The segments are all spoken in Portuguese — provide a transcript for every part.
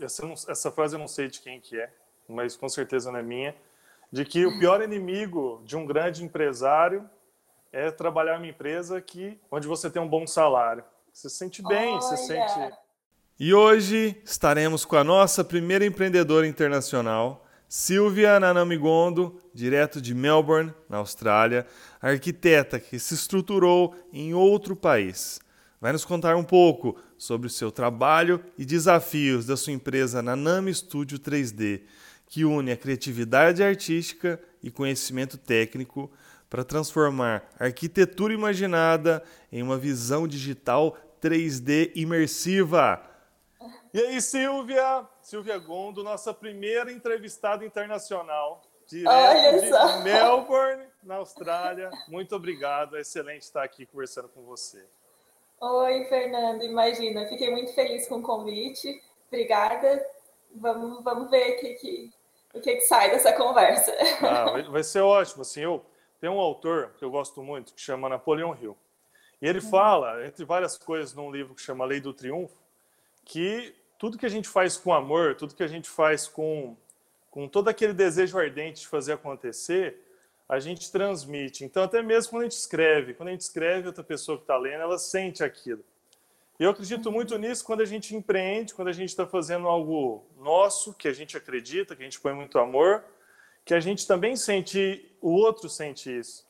essa, essa frase eu não sei de quem que é, mas com certeza não é minha, de que o pior inimigo de um grande empresário é trabalhar uma empresa que, onde você tem um bom salário. Você se sente bem, Olha. você sente. E hoje estaremos com a nossa primeira empreendedora internacional, Silvia Nanamigondo, direto de Melbourne, na Austrália, arquiteta que se estruturou em outro país. Vai nos contar um pouco sobre o seu trabalho e desafios da sua empresa Nanami Studio 3D, que une a criatividade artística e conhecimento técnico para transformar a arquitetura imaginada em uma visão digital 3D imersiva. E aí, Silvia? Silvia Gondo, nossa primeira entrevistada internacional, direto de Melbourne, na Austrália. Muito obrigado, é excelente estar aqui conversando com você. Oi, Fernando, imagina, fiquei muito feliz com o convite. Obrigada. Vamos, vamos ver o que, que, o que, que sai dessa conversa. Ah, vai, ser ótimo. Assim, eu tem um autor que eu gosto muito que chama Napoleão Hill. E ele fala, entre várias coisas, num livro que chama Lei do Triunfo, que tudo que a gente faz com amor, tudo que a gente faz com, com todo aquele desejo ardente de fazer acontecer, a gente transmite. Então, até mesmo quando a gente escreve, quando a gente escreve, outra pessoa que está lendo, ela sente aquilo. E eu acredito muito nisso quando a gente empreende, quando a gente está fazendo algo nosso, que a gente acredita, que a gente põe muito amor, que a gente também sente, o outro sente isso.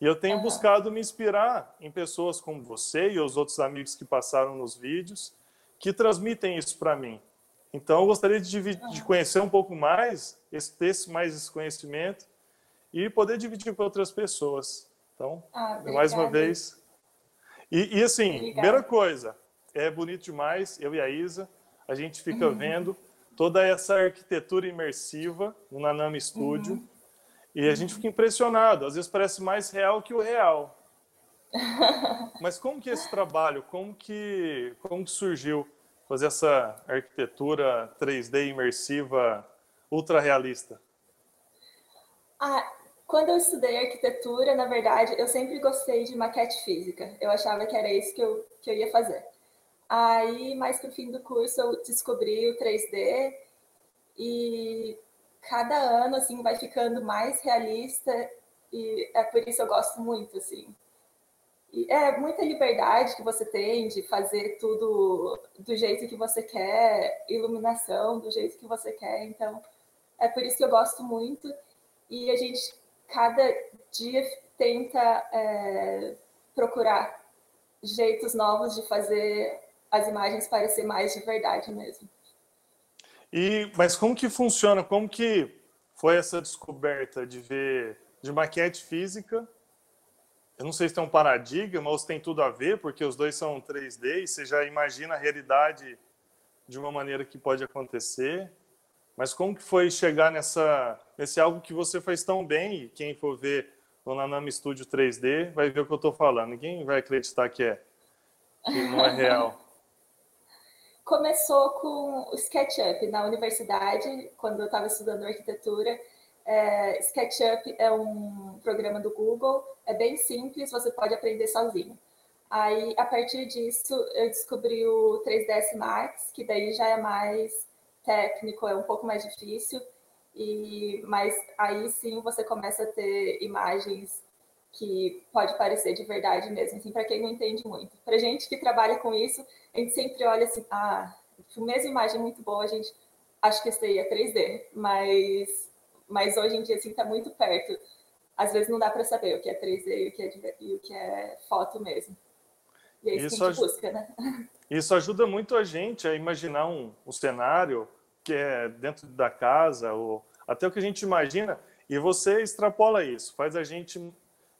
E eu tenho buscado me inspirar em pessoas como você e os outros amigos que passaram nos vídeos, que transmitem isso para mim. Então, eu gostaria de, de, conhecer um pouco mais, ter mais esse conhecimento e poder dividir com outras pessoas. Então, ah, mais uma vez. E, e assim, obrigada. primeira coisa, é bonito demais, eu e a Isa, a gente fica uhum. vendo toda essa arquitetura imersiva no Nanami Studio. Uhum. E a gente fica impressionado, às vezes parece mais real que o real. Mas como que esse trabalho, como que, como que surgiu fazer essa arquitetura 3D imersiva ultra realista? Ah, quando eu estudei arquitetura, na verdade, eu sempre gostei de maquete física. Eu achava que era isso que eu, que eu ia fazer. Aí, mais pro fim do curso, eu descobri o 3D e cada ano, assim, vai ficando mais realista e é por isso eu gosto muito, assim. E é muita liberdade que você tem de fazer tudo do jeito que você quer, iluminação do jeito que você quer, então é por isso que eu gosto muito. E a gente, cada dia, tenta é, procurar jeitos novos de fazer as imagens parecer mais de verdade mesmo. E, mas como que funciona? Como que foi essa descoberta de ver de maquete física? Eu não sei se tem um paradigma ou se tem tudo a ver, porque os dois são 3D e você já imagina a realidade de uma maneira que pode acontecer. Mas como que foi chegar nessa nesse algo que você faz tão bem e quem for ver no Nanami Studio 3D vai ver o que eu estou falando. Ninguém vai acreditar que é que não é real. começou com o SketchUp na universidade, quando eu estava estudando arquitetura. É, SketchUp é um programa do Google, é bem simples, você pode aprender sozinho. Aí, a partir disso, eu descobri o 3ds Max, que daí já é mais técnico, é um pouco mais difícil, e mas aí sim você começa a ter imagens que pode parecer de verdade mesmo, assim, para quem não entende muito. Para gente que trabalha com isso, a gente sempre olha assim, ah, mesma imagem muito boa, a gente acha que isso aí é 3D, mas, mas hoje em dia, assim, está muito perto. Às vezes não dá para saber o que é 3D e o que é, e o que é foto mesmo. E é isso, isso que a gente busca, né? Isso ajuda muito a gente a imaginar um, um cenário que é dentro da casa, ou até o que a gente imagina, e você extrapola isso, faz a gente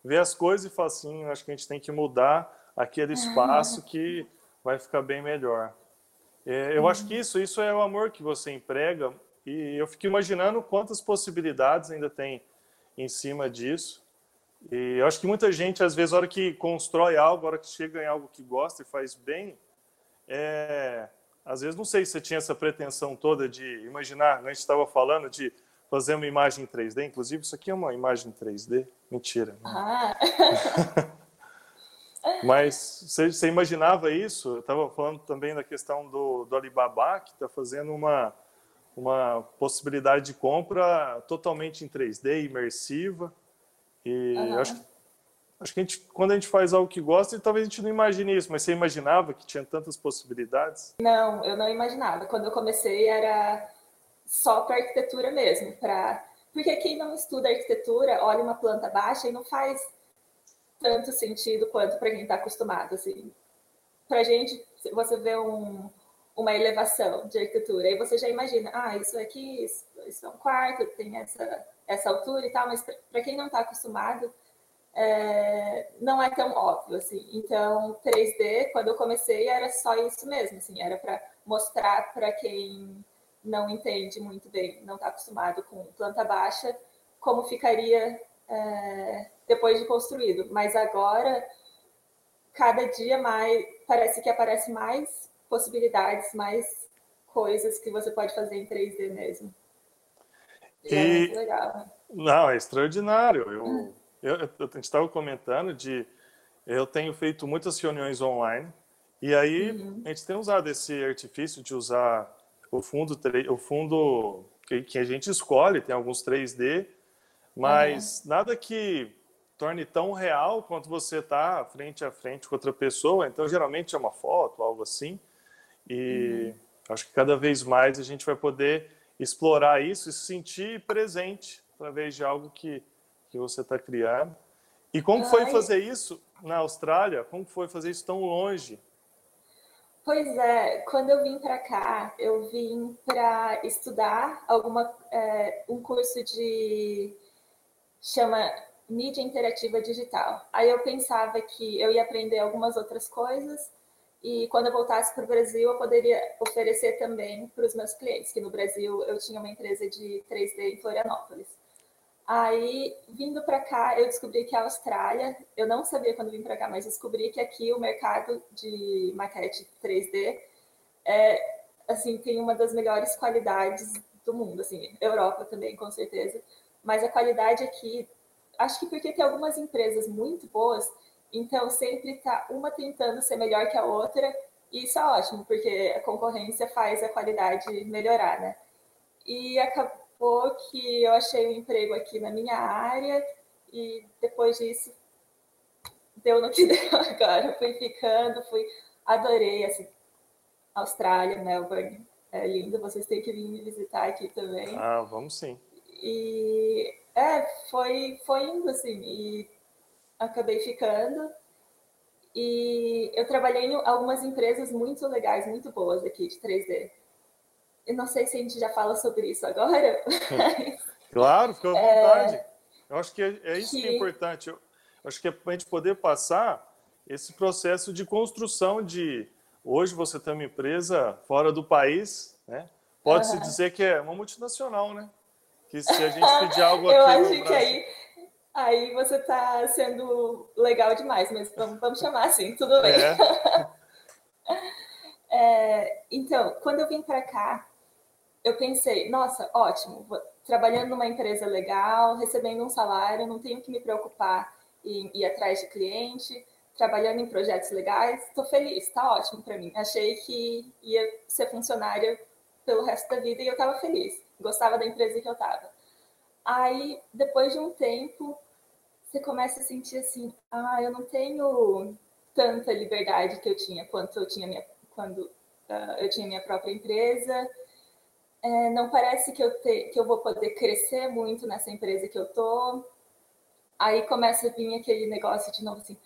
vê as coisas e fala assim, acho que a gente tem que mudar aquele espaço que vai ficar bem melhor. É, eu uhum. acho que isso, isso é o amor que você emprega e eu fico imaginando quantas possibilidades ainda tem em cima disso. E eu acho que muita gente, às vezes, a hora que constrói algo, a hora que chega em algo que gosta e faz bem, é... às vezes, não sei se você tinha essa pretensão toda de imaginar, a gente estava falando de fazer uma imagem 3D. Inclusive, isso aqui é uma imagem 3D. Mentira. Né? Ah. Mas você, você imaginava isso? Eu estava falando também da questão do, do Alibaba, que está fazendo uma, uma possibilidade de compra totalmente em 3D, imersiva. E uhum. acho, acho que a gente, quando a gente faz algo que gosta, talvez a gente não imagine isso, mas você imaginava que tinha tantas possibilidades? Não, eu não imaginava. Quando eu comecei era só para arquitetura mesmo, para porque quem não estuda arquitetura olha uma planta baixa e não faz tanto sentido quanto para quem está acostumado. Assim. Para a gente, você vê um, uma elevação de arquitetura, aí você já imagina, ah, isso aqui, isso, isso é um quarto, tem essa, essa altura e tal, mas para quem não está acostumado, é, não é tão óbvio, assim. Então, 3D, quando eu comecei, era só isso mesmo, assim, era para mostrar para quem não entende muito bem, não está acostumado com planta baixa, como ficaria é, depois de construído. Mas agora, cada dia mais, parece que aparece mais possibilidades, mais coisas que você pode fazer em 3D mesmo. E, e... é muito legal. Não, é extraordinário. Eu, hum. Eu, eu, a gente estava comentando de eu tenho feito muitas reuniões online e aí uhum. a gente tem usado esse artifício de usar o fundo, o fundo que, que a gente escolhe, tem alguns 3D, mas uhum. nada que torne tão real quanto você está frente a frente com outra pessoa. Então, geralmente é uma foto, algo assim. E uhum. acho que cada vez mais a gente vai poder explorar isso e se sentir presente através de algo que, que você está criando. E como foi fazer isso na Austrália? Como foi fazer isso tão longe? Pois é, quando eu vim para cá, eu vim para estudar alguma é, um curso de chama mídia interativa digital. Aí eu pensava que eu ia aprender algumas outras coisas e quando eu voltasse para o Brasil eu poderia oferecer também para os meus clientes, que no Brasil eu tinha uma empresa de 3D em Florianópolis. Aí, vindo para cá, eu descobri que a Austrália, eu não sabia quando vim para cá, mas descobri que aqui o mercado de maquete 3D é, assim, tem uma das melhores qualidades do mundo, assim, Europa também, com certeza. Mas a qualidade aqui, acho que porque tem algumas empresas muito boas, então sempre está uma tentando ser melhor que a outra, e isso é ótimo, porque a concorrência faz a qualidade melhorar, né? E acabou que eu achei um emprego aqui na minha área e depois disso deu no que deu agora. Fui ficando, fui, adorei assim, Austrália, Melbourne. É lindo, vocês têm que vir me visitar aqui também. Ah, vamos sim. E é, foi, foi indo assim, e acabei ficando. E eu trabalhei em algumas empresas muito legais, muito boas aqui de 3D. Eu não sei se a gente já fala sobre isso agora. Claro, fica à vontade. É... Eu acho que é, é isso que... que... é importante. Eu acho que é para a gente poder passar esse processo de construção de hoje você tem uma empresa fora do país, né? Pode-se uhum. dizer que é uma multinacional, né? Que se a gente pedir algo aqui. Eu acho que aí, aí você está sendo legal demais, mas vamos, vamos chamar assim, tudo bem. É. é, então, quando eu vim para cá, eu pensei, nossa, ótimo, trabalhando numa empresa legal, recebendo um salário, não tenho que me preocupar em ir atrás de cliente, trabalhando em projetos legais, estou feliz, está ótimo para mim. Achei que ia ser funcionária pelo resto da vida e eu estava feliz, gostava da empresa que eu estava. Aí, depois de um tempo, você começa a sentir assim, ah, eu não tenho tanta liberdade que eu tinha quanto eu tinha minha, quando uh, eu tinha minha própria empresa é, não parece que eu, te, que eu vou poder crescer muito nessa empresa que eu tô. Aí começa a vir aquele negócio de novo assim,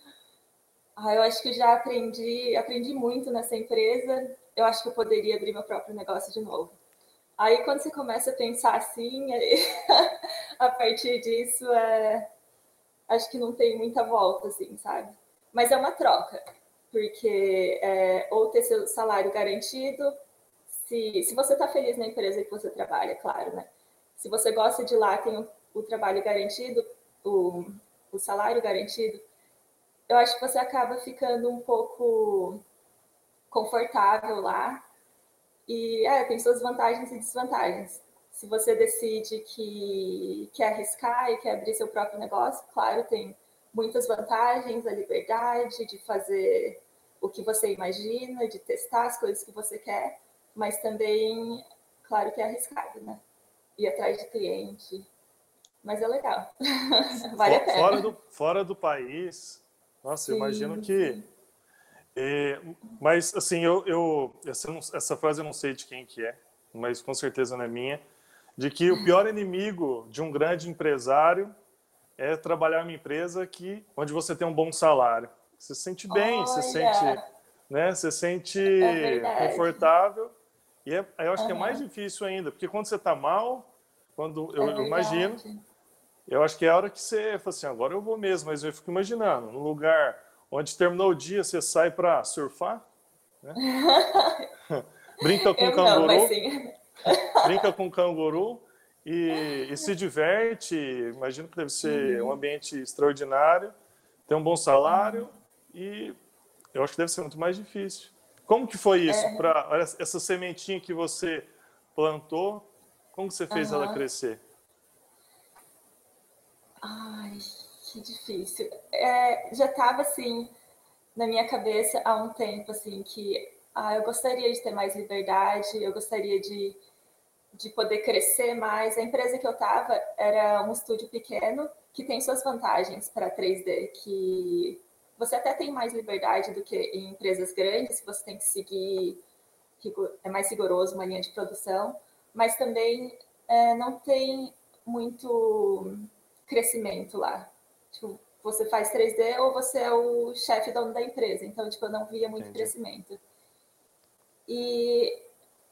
ah, eu acho que já aprendi, aprendi muito nessa empresa, eu acho que eu poderia abrir meu próprio negócio de novo. Aí quando você começa a pensar assim, aí, a partir disso, é, acho que não tem muita volta, assim, sabe? Mas é uma troca, porque é, ou ter seu salário garantido, se, se você está feliz na empresa que você trabalha, claro, né? Se você gosta de lá, tem o, o trabalho garantido, o, o salário garantido, eu acho que você acaba ficando um pouco confortável lá. E é, tem suas vantagens e desvantagens. Se você decide que quer arriscar e quer abrir seu próprio negócio, claro, tem muitas vantagens, a liberdade de fazer o que você imagina, de testar as coisas que você quer, mas também, claro que é arriscado, né? Ir atrás de cliente. Mas é legal. vale a pena. Fora do, fora do país. Nossa, sim, eu imagino que. É, mas, assim, eu, eu essa, essa frase eu não sei de quem que é, mas com certeza não é minha, de que o pior inimigo de um grande empresário é trabalhar uma empresa que, onde você tem um bom salário. Você se sente bem, Olha. você sente, né, você sente é confortável. E é, eu acho uhum. que é mais difícil ainda, porque quando você está mal, quando eu, é eu imagino, eu acho que é a hora que você fala assim, agora eu vou mesmo, mas eu fico imaginando, no lugar onde terminou o dia, você sai para surfar, né? brinca com eu canguru, não, brinca com canguru e, e, se diverte. Imagino que deve ser uhum. um ambiente extraordinário, tem um bom salário e eu acho que deve ser muito mais difícil. Como que foi isso? É. Para essa sementinha que você plantou, como você fez uhum. ela crescer? Ai, que difícil. É, já estava assim na minha cabeça há um tempo assim que ah, eu gostaria de ter mais liberdade, eu gostaria de, de poder crescer mais. A empresa que eu estava era um estúdio pequeno que tem suas vantagens para 3D, que você até tem mais liberdade do que em empresas grandes, que você tem que seguir, é mais rigoroso uma linha de produção, mas também é, não tem muito crescimento lá. Tipo, você faz 3D ou você é o chefe dono da empresa, então tipo, eu não via muito Entendi. crescimento. E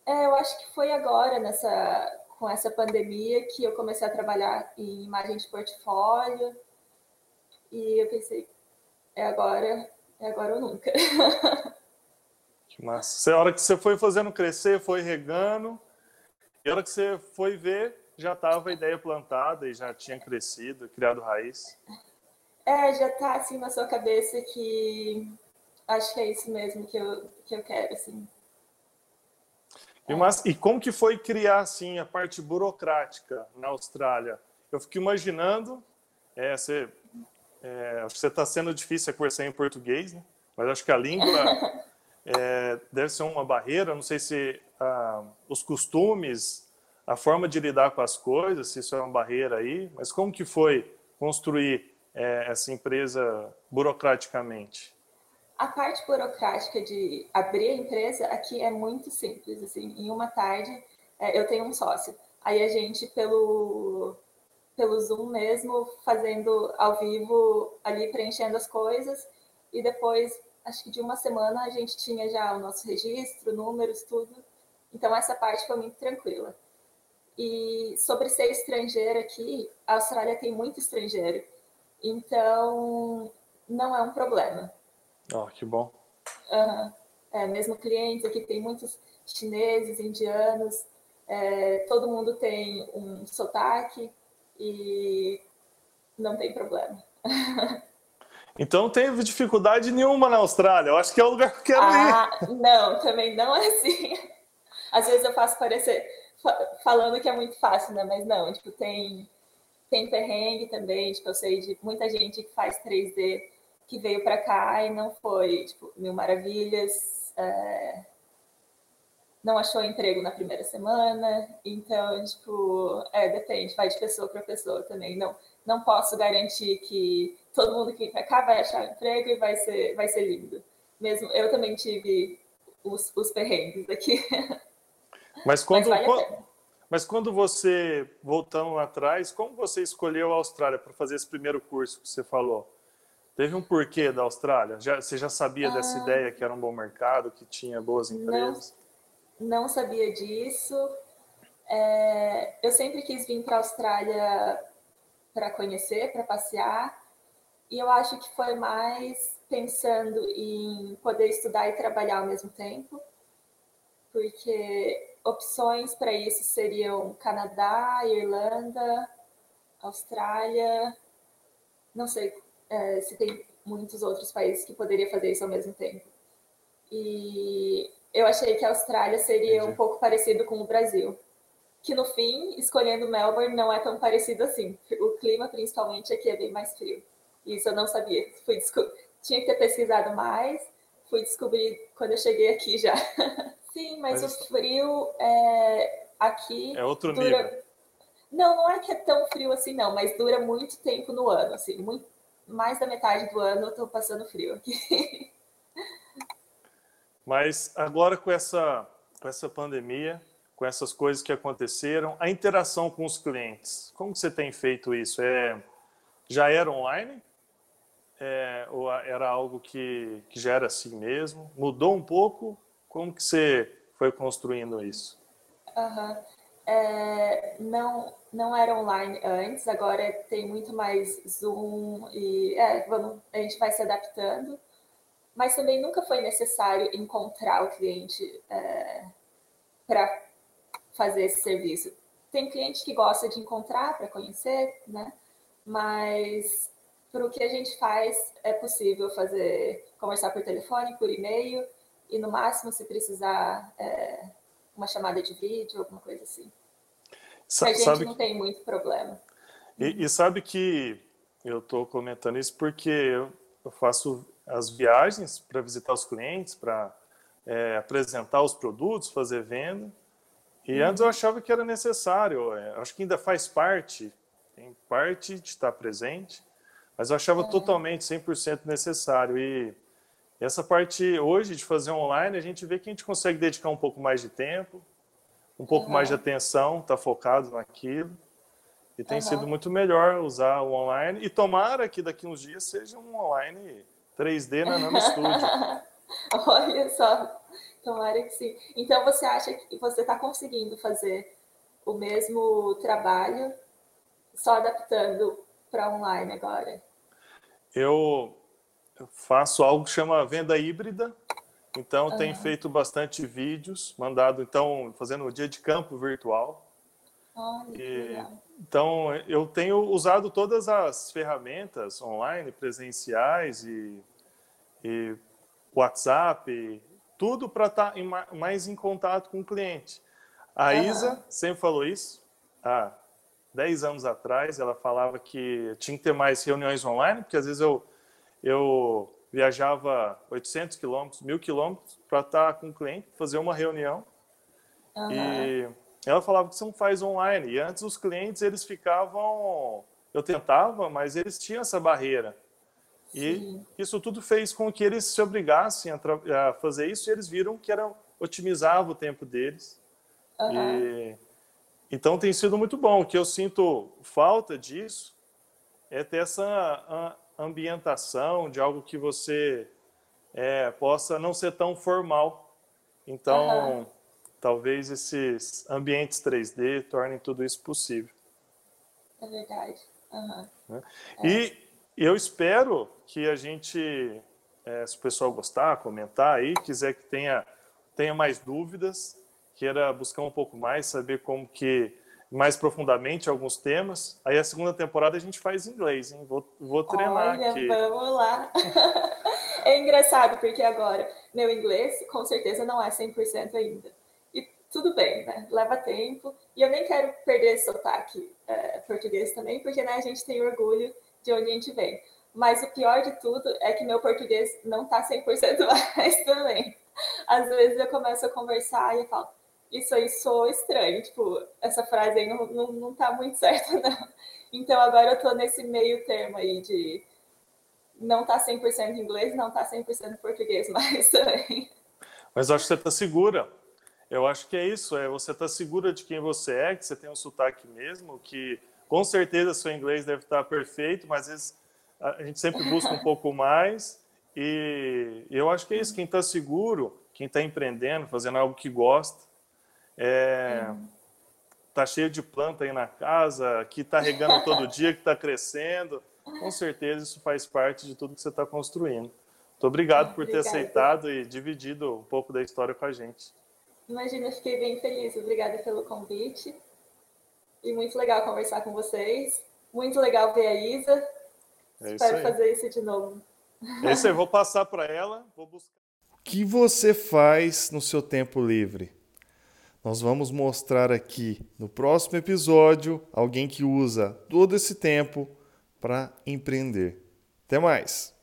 é, eu acho que foi agora, nessa, com essa pandemia, que eu comecei a trabalhar em imagem de portfólio, e eu pensei, é agora, é agora ou nunca. Que massa. A hora que você foi fazendo crescer, foi regando, e a hora que você foi ver, já estava a ideia plantada e já tinha crescido, criado raiz. É, já está assim na sua cabeça que acho que é isso mesmo que eu, que eu quero, assim. E, mas, e como que foi criar assim a parte burocrática na Austrália? Eu fico imaginando, é, você é, acho que você está sendo difícil conversar em português, né? mas acho que a língua é, deve ser uma barreira. Não sei se ah, os costumes, a forma de lidar com as coisas, se isso é uma barreira aí. Mas como que foi construir é, essa empresa burocraticamente? A parte burocrática de abrir a empresa aqui é muito simples. Assim, em uma tarde, é, eu tenho um sócio. Aí a gente, pelo pelo Zoom mesmo, fazendo ao vivo ali, preenchendo as coisas. E depois, acho que de uma semana, a gente tinha já o nosso registro, números, tudo. Então, essa parte foi muito tranquila. E sobre ser estrangeiro aqui, a Austrália tem muito estrangeiro. Então, não é um problema. Oh, que bom. Uhum. É, mesmo clientes aqui, tem muitos chineses, indianos, é, todo mundo tem um sotaque, e não tem problema. Então não teve dificuldade nenhuma na Austrália. Eu acho que é o lugar que eu quero ah, ir. Não, também não é assim. Às vezes eu faço parecer falando que é muito fácil, né? Mas não, tipo, tem, tem perrengue também. Tipo, eu sei de muita gente que faz 3D que veio para cá e não foi, tipo, mil maravilhas. É não achou emprego na primeira semana. Então, tipo, é, depende, vai de pessoa para pessoa também. Não, não posso garantir que todo mundo que vem para cá vai achar emprego e vai ser, vai ser lindo. Mesmo eu também tive os, os perrengues aqui. Mas quando, Mas, vale Mas quando você, voltando atrás, como você escolheu a Austrália para fazer esse primeiro curso que você falou? Teve um porquê da Austrália? Já, você já sabia ah, dessa ideia que era um bom mercado, que tinha boas empresas? Não não sabia disso. É, eu sempre quis vir para a Austrália para conhecer, para passear, e eu acho que foi mais pensando em poder estudar e trabalhar ao mesmo tempo, porque opções para isso seriam Canadá, Irlanda, Austrália, não sei é, se tem muitos outros países que poderia fazer isso ao mesmo tempo. E eu achei que a Austrália seria Entendi. um pouco parecido com o Brasil. Que no fim, escolhendo Melbourne, não é tão parecido assim. O clima, principalmente, aqui é bem mais frio. Isso eu não sabia. Fui Tinha que ter pesquisado mais, fui descobrir quando eu cheguei aqui já. Sim, mas, mas... o frio é, aqui. É outro dura... nível. Não, não é que é tão frio assim, não, mas dura muito tempo no ano. Assim, muito... mais da metade do ano eu tô passando frio aqui. Mas agora com essa, com essa pandemia, com essas coisas que aconteceram, a interação com os clientes, como você tem feito isso? É, já era online? É, ou era algo que, que já era assim mesmo? Mudou um pouco? Como que você foi construindo isso? Uhum. É, não, não era online antes, agora tem muito mais Zoom e é, vamos, a gente vai se adaptando, mas também nunca foi necessário encontrar o cliente é, para fazer esse serviço. Tem cliente que gosta de encontrar para conhecer, né? Mas para o que a gente faz é possível fazer conversar por telefone, por e-mail e no máximo se precisar é, uma chamada de vídeo, alguma coisa assim. Sa a gente sabe não que... tem muito problema. E, e sabe que eu estou comentando isso porque eu, eu faço as viagens para visitar os clientes, para é, apresentar os produtos, fazer venda. E uhum. antes eu achava que era necessário, é, acho que ainda faz parte, tem parte de estar presente, mas eu achava é. totalmente 100% necessário. E essa parte hoje de fazer online, a gente vê que a gente consegue dedicar um pouco mais de tempo, um pouco uhum. mais de atenção, estar tá focado naquilo. E tem uhum. sido muito melhor usar o online. E tomara que daqui uns dias seja um online 3D na Nano Studio. Olha só. Tomara que sim. Então você acha que você está conseguindo fazer o mesmo trabalho, só adaptando para online agora? Eu faço algo que chama venda híbrida. Então uhum. tenho feito bastante vídeos, mandado então fazendo o dia de campo virtual. Olha, e, então eu tenho usado todas as ferramentas online, presenciais e, e WhatsApp, tudo para estar tá mais em contato com o cliente. A uhum. Isa sempre falou isso. Há 10 anos atrás, ela falava que tinha que ter mais reuniões online, porque às vezes eu, eu viajava 800 quilômetros, mil quilômetros para estar tá com o cliente, fazer uma reunião. Uhum. E ela falava que você não faz online. E antes os clientes, eles ficavam... Eu tentava, mas eles tinham essa barreira. E isso tudo fez com que eles se obrigassem a, a, fazer isso e eles viram que era otimizava o tempo deles. Uhum. E, então tem sido muito bom. O que eu sinto falta disso é ter essa ambientação de algo que você é, possa não ser tão formal. Então, uhum. Talvez esses ambientes 3D tornem tudo isso possível. É verdade. Uhum. E eu espero que a gente, é, se o pessoal gostar, comentar aí, quiser que tenha, tenha mais dúvidas, queira buscar um pouco mais, saber como que mais profundamente alguns temas. Aí a segunda temporada a gente faz em inglês, hein? Vou, vou treinar Olha, aqui. Vamos lá. é engraçado porque agora meu inglês com certeza não é 100% ainda. Tudo bem, né? Leva tempo. E eu nem quero perder esse sotaque é, português também, porque né, a gente tem orgulho de onde a gente vem. Mas o pior de tudo é que meu português não está 100% mais também. Às vezes eu começo a conversar e eu falo, isso aí soa estranho, tipo, essa frase aí não, não, não tá muito certa, não. Então agora eu tô nesse meio termo aí de não tá 100% inglês, não tá 100% português mais também. Mas acho que você está segura. Eu acho que é isso, é você tá segura de quem você é, que você tem um sotaque mesmo, que com certeza seu inglês deve estar perfeito, mas às vezes a gente sempre busca um pouco mais. E eu acho que é isso. Quem está seguro, quem está empreendendo, fazendo algo que gosta, é, tá cheio de planta aí na casa, que está regando todo dia, que está crescendo. Com certeza isso faz parte de tudo que você está construindo. Muito obrigado por ter aceitado e dividido um pouco da história com a gente. Imagina, fiquei bem feliz. Obrigada pelo convite. E muito legal conversar com vocês. Muito legal ver a Isa. É Espero fazer isso de novo. É isso aí, vou passar para ela, vou buscar. O que você faz no seu tempo livre? Nós vamos mostrar aqui no próximo episódio alguém que usa todo esse tempo para empreender. Até mais!